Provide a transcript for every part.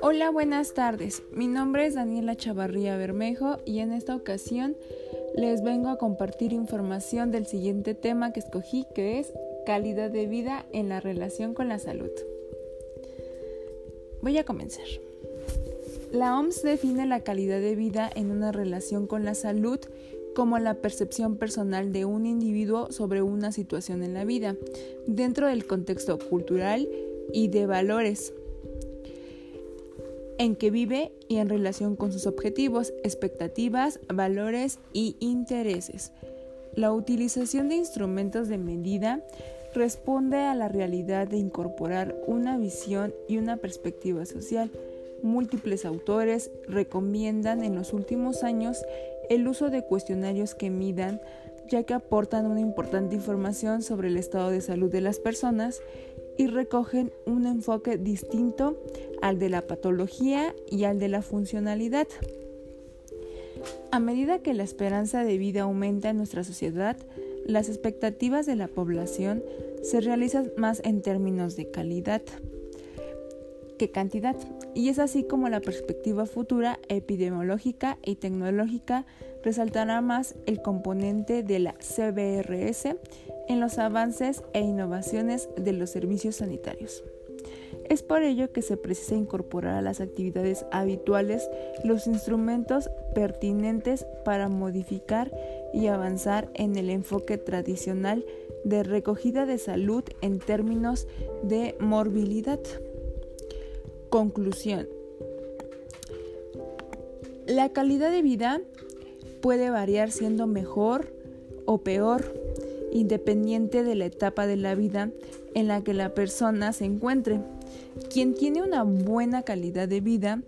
Hola, buenas tardes. Mi nombre es Daniela Chavarría Bermejo y en esta ocasión les vengo a compartir información del siguiente tema que escogí, que es calidad de vida en la relación con la salud. Voy a comenzar. La OMS define la calidad de vida en una relación con la salud como la percepción personal de un individuo sobre una situación en la vida, dentro del contexto cultural y de valores en que vive y en relación con sus objetivos, expectativas, valores y intereses. La utilización de instrumentos de medida responde a la realidad de incorporar una visión y una perspectiva social. Múltiples autores recomiendan en los últimos años el uso de cuestionarios que midan ya que aportan una importante información sobre el estado de salud de las personas y recogen un enfoque distinto al de la patología y al de la funcionalidad. A medida que la esperanza de vida aumenta en nuestra sociedad, las expectativas de la población se realizan más en términos de calidad cantidad, y es así como la perspectiva futura epidemiológica y tecnológica resaltará más el componente de la CBRS en los avances e innovaciones de los servicios sanitarios. Es por ello que se precisa incorporar a las actividades habituales los instrumentos pertinentes para modificar y avanzar en el enfoque tradicional de recogida de salud en términos de morbilidad. Conclusión. La calidad de vida puede variar siendo mejor o peor independiente de la etapa de la vida en la que la persona se encuentre. Quien tiene una buena calidad de vida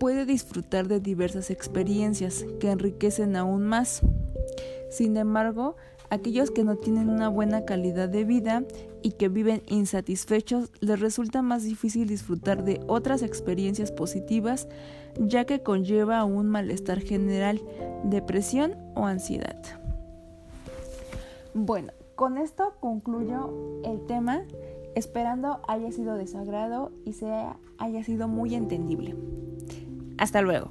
puede disfrutar de diversas experiencias que enriquecen aún más. Sin embargo, aquellos que no tienen una buena calidad de vida y que viven insatisfechos les resulta más difícil disfrutar de otras experiencias positivas ya que conlleva un malestar general, depresión o ansiedad. Bueno, con esto concluyo el tema, esperando haya sido de sagrado y sea, haya sido muy entendible. Hasta luego.